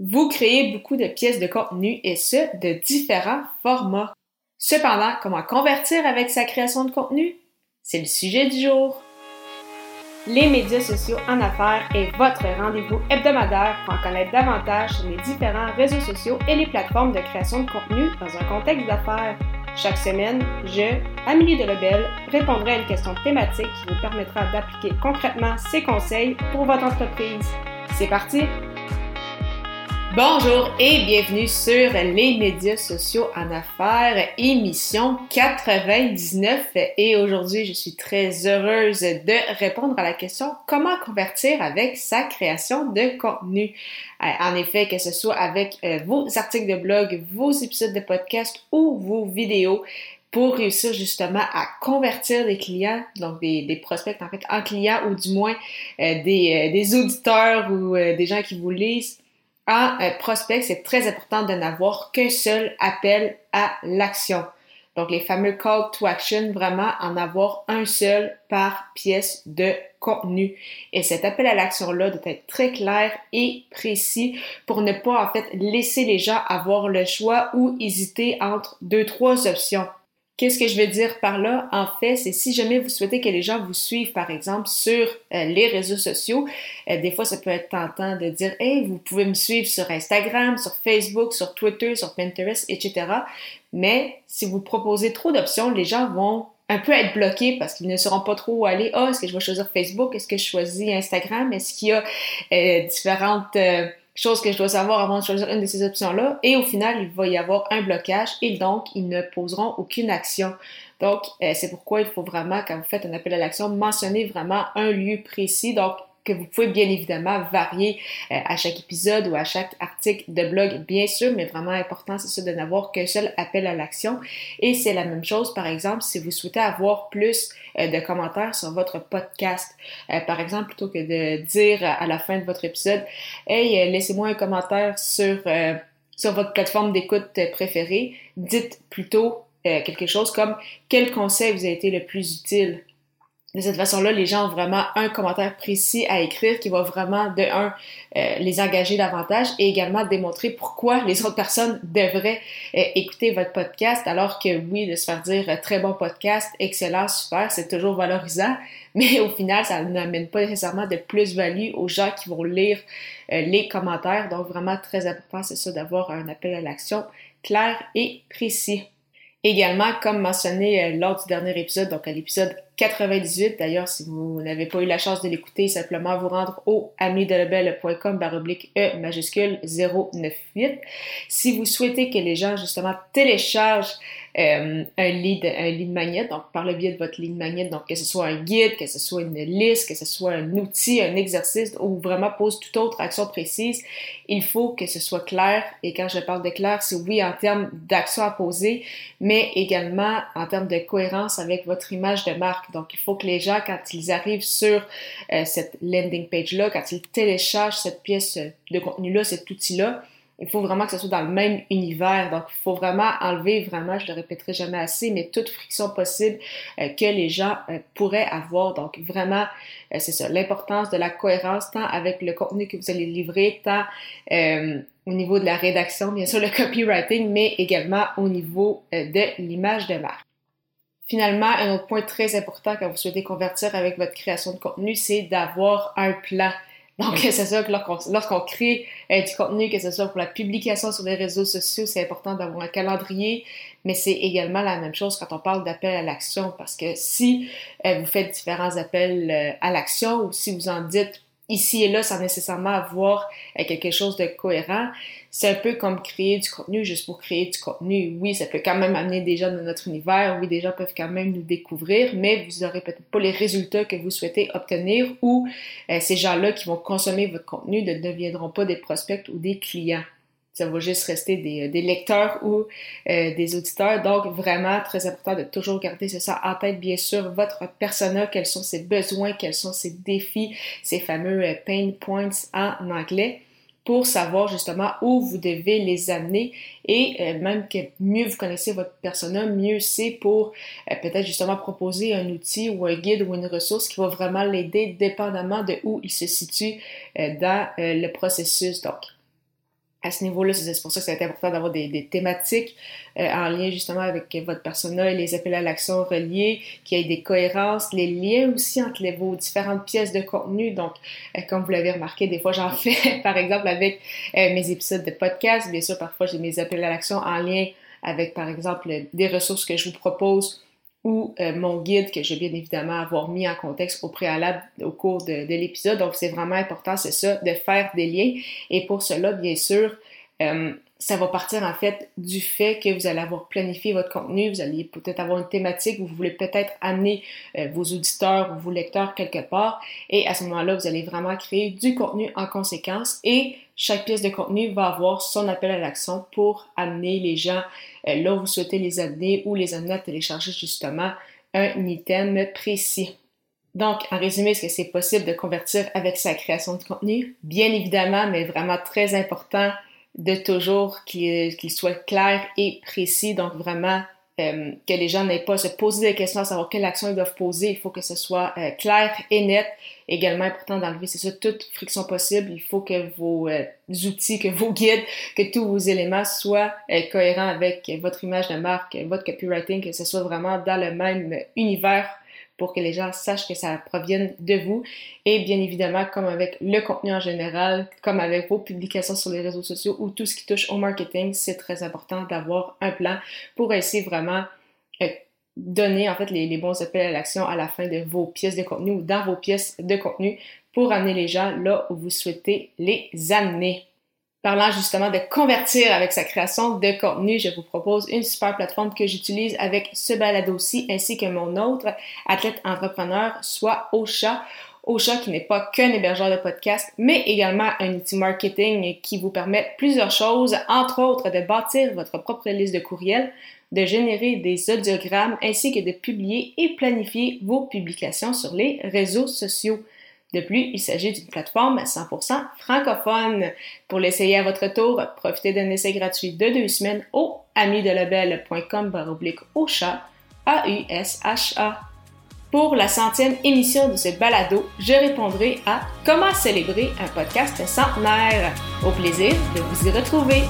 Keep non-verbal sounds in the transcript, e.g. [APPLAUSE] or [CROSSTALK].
Vous créez beaucoup de pièces de contenu et ce, de différents formats. Cependant, comment convertir avec sa création de contenu? C'est le sujet du jour. Les médias sociaux en affaires est votre rendez-vous hebdomadaire pour en connaître davantage sur les différents réseaux sociaux et les plateformes de création de contenu dans un contexte d'affaires. Chaque semaine, je, Amélie Delebel, répondrai à une question thématique qui vous permettra d'appliquer concrètement ces conseils pour votre entreprise. C'est parti! Bonjour et bienvenue sur les médias sociaux en affaires, émission 99. Et aujourd'hui, je suis très heureuse de répondre à la question comment convertir avec sa création de contenu? Euh, en effet, que ce soit avec euh, vos articles de blog, vos épisodes de podcast ou vos vidéos, pour réussir justement à convertir des clients, donc des, prospects en fait en clients ou du moins euh, des, des, auditeurs ou des gens qui vous lisent en prospect, c'est très important de n'avoir qu'un seul appel à l'action. Donc, les fameux call to action, vraiment en avoir un seul par pièce de contenu. Et cet appel à l'action-là doit être très clair et précis pour ne pas, en fait, laisser les gens avoir le choix ou hésiter entre deux, trois options. Qu'est-ce que je veux dire par là? En fait, c'est si jamais vous souhaitez que les gens vous suivent, par exemple, sur euh, les réseaux sociaux, euh, des fois, ça peut être tentant de dire, hey, vous pouvez me suivre sur Instagram, sur Facebook, sur Twitter, sur Pinterest, etc. Mais si vous proposez trop d'options, les gens vont un peu être bloqués parce qu'ils ne sauront pas trop où aller. Ah, est-ce que je vais choisir Facebook? Est-ce que je choisis Instagram? Est-ce qu'il y a euh, différentes chose que je dois savoir avant de choisir une de ces options-là. Et au final, il va y avoir un blocage et donc, ils ne poseront aucune action. Donc, euh, c'est pourquoi il faut vraiment, quand vous faites un appel à l'action, mentionner vraiment un lieu précis. Donc, que vous pouvez bien évidemment varier euh, à chaque épisode ou à chaque article de blog, bien sûr, mais vraiment important, c'est ça de n'avoir qu'un seul appel à l'action. Et c'est la même chose, par exemple, si vous souhaitez avoir plus euh, de commentaires sur votre podcast. Euh, par exemple, plutôt que de dire à la fin de votre épisode, hey, laissez-moi un commentaire sur, sur votre plateforme d'écoute préférée, dites plutôt quelque chose comme quel conseil vous a été le plus utile de cette façon-là, les gens ont vraiment un commentaire précis à écrire qui va vraiment, de un, euh, les engager davantage et également démontrer pourquoi les autres personnes devraient euh, écouter votre podcast, alors que oui, de se faire dire euh, très bon podcast, excellent, super, c'est toujours valorisant, [LAUGHS] mais au final, ça n'amène pas nécessairement de plus-value aux gens qui vont lire les commentaires. Donc, vraiment très important, c'est ça, d'avoir un appel à l'action clair et précis. Également, comme mentionné lors du dernier épisode, donc à l'épisode 98. D'ailleurs, si vous n'avez pas eu la chance de l'écouter, simplement vous rendre au amidelebel.com baroblique E majuscule 098. Si vous souhaitez que les gens justement téléchargent euh, un lead, un lead magnet, donc par le biais de votre lead magnet, donc que ce soit un guide, que ce soit une liste, que ce soit un outil, un exercice ou vraiment pose toute autre action précise, il faut que ce soit clair. Et quand je parle de clair, c'est oui en termes d'action à poser, mais également en termes de cohérence avec votre image de marque. Donc, il faut que les gens, quand ils arrivent sur euh, cette landing page-là, quand ils téléchargent cette pièce de contenu-là, cet outil-là, il faut vraiment que ce soit dans le même univers. Donc, il faut vraiment enlever vraiment, je le répéterai jamais assez, mais toute friction possible euh, que les gens euh, pourraient avoir. Donc, vraiment, c'est ça, l'importance de la cohérence, tant avec le contenu que vous allez livrer, tant au niveau de la rédaction, bien sûr, le copywriting, mais également au niveau de l'image de marque. Finalement, un autre point très important quand vous souhaitez convertir avec votre création de contenu, c'est d'avoir un plan. Donc, c'est ça que lorsqu'on crée euh, du contenu, que ce soit pour la publication sur les réseaux sociaux, c'est important d'avoir un calendrier, mais c'est également la même chose quand on parle d'appel à l'action, parce que si euh, vous faites différents appels euh, à l'action ou si vous en dites ici et là sans nécessairement avoir euh, quelque chose de cohérent. C'est un peu comme créer du contenu juste pour créer du contenu. Oui, ça peut quand même amener des gens dans notre univers. Oui, des gens peuvent quand même nous découvrir, mais vous n'aurez peut-être pas les résultats que vous souhaitez obtenir ou euh, ces gens-là qui vont consommer votre contenu ne deviendront pas des prospects ou des clients ça va juste rester des, des lecteurs ou euh, des auditeurs. Donc, vraiment, très important de toujours garder ça en tête, bien sûr, votre persona, quels sont ses besoins, quels sont ses défis, ces fameux euh, pain points en anglais pour savoir justement où vous devez les amener et euh, même que mieux vous connaissez votre persona, mieux c'est pour peut-être justement proposer un outil ou un guide ou une ressource qui va vraiment l'aider dépendamment de où il se situe dans le processus. Donc, à ce niveau-là, c'est pour ça que c'est important d'avoir des, thématiques euh, en lien justement avec votre persona et les appels à l'action reliés, qu'il y ait des cohérences, les liens aussi entre les, vos différentes pièces de contenu. Donc, euh, comme vous l'avez remarqué, des fois j'en [LAUGHS] fais, par exemple, avec euh, mes épisodes de podcast. Bien sûr, parfois j'ai mes appels à l'action en lien avec, par exemple, des ressources que je vous propose ou mon guide que je vais bien évidemment avoir mis en contexte au préalable au cours de, de l'épisode. Donc, c'est vraiment important, c'est ça, de faire des liens. Et pour cela, bien sûr, euh, ça va partir en fait du fait que vous allez avoir planifié votre contenu, vous allez peut-être avoir une thématique, vous voulez peut-être amener euh, vos auditeurs ou vos lecteurs quelque part, et à ce moment-là, vous allez vraiment créer du contenu en conséquence, et chaque pièce de contenu va avoir son appel à l'action pour amener les gens euh, là où vous souhaitez les amener ou les amener à télécharger justement un item précis. Donc, en résumé, est-ce que c'est possible de convertir avec sa création de contenu? Bien évidemment, mais vraiment très important de toujours qu'il soit clair et précis. Donc vraiment euh, que les gens n'aient pas à se poser des questions à savoir quelle action ils doivent poser. Il faut que ce soit euh, clair et net. Également important d'enlever, c'est ça, toute friction possible. Il faut que vos euh, outils, que vos guides, que tous vos éléments soient cohérents avec votre image de marque, votre copywriting, que ce soit vraiment dans le même univers pour que les gens sachent que ça provienne de vous. Et bien évidemment, comme avec le contenu en général, comme avec vos publications sur les réseaux sociaux ou tout ce qui touche au marketing, c'est très important d'avoir un plan pour essayer vraiment euh, donner en fait les, les bons appels à l'action à la fin de vos pièces de contenu ou dans vos pièces de contenu pour amener les gens là où vous souhaitez les amener. Parlant justement de convertir avec sa création de contenu, je vous propose une super plateforme que j'utilise avec ce balado aussi, ainsi que mon autre athlète entrepreneur, soit Ocha. Ocha qui n'est pas qu'un hébergeur de podcast, mais également un outil marketing qui vous permet plusieurs choses, entre autres de bâtir votre propre liste de courriels, de générer des audiogrammes ainsi que de publier et planifier vos publications sur les réseaux sociaux. De plus, il s'agit d'une plateforme 100% francophone. Pour l'essayer à votre tour, profitez d'un essai gratuit de deux semaines au amidelabel.com baroblique au chat, A-U-S-H-A. Pour la centième émission de ce balado, je répondrai à comment célébrer un podcast centenaire. Au plaisir de vous y retrouver.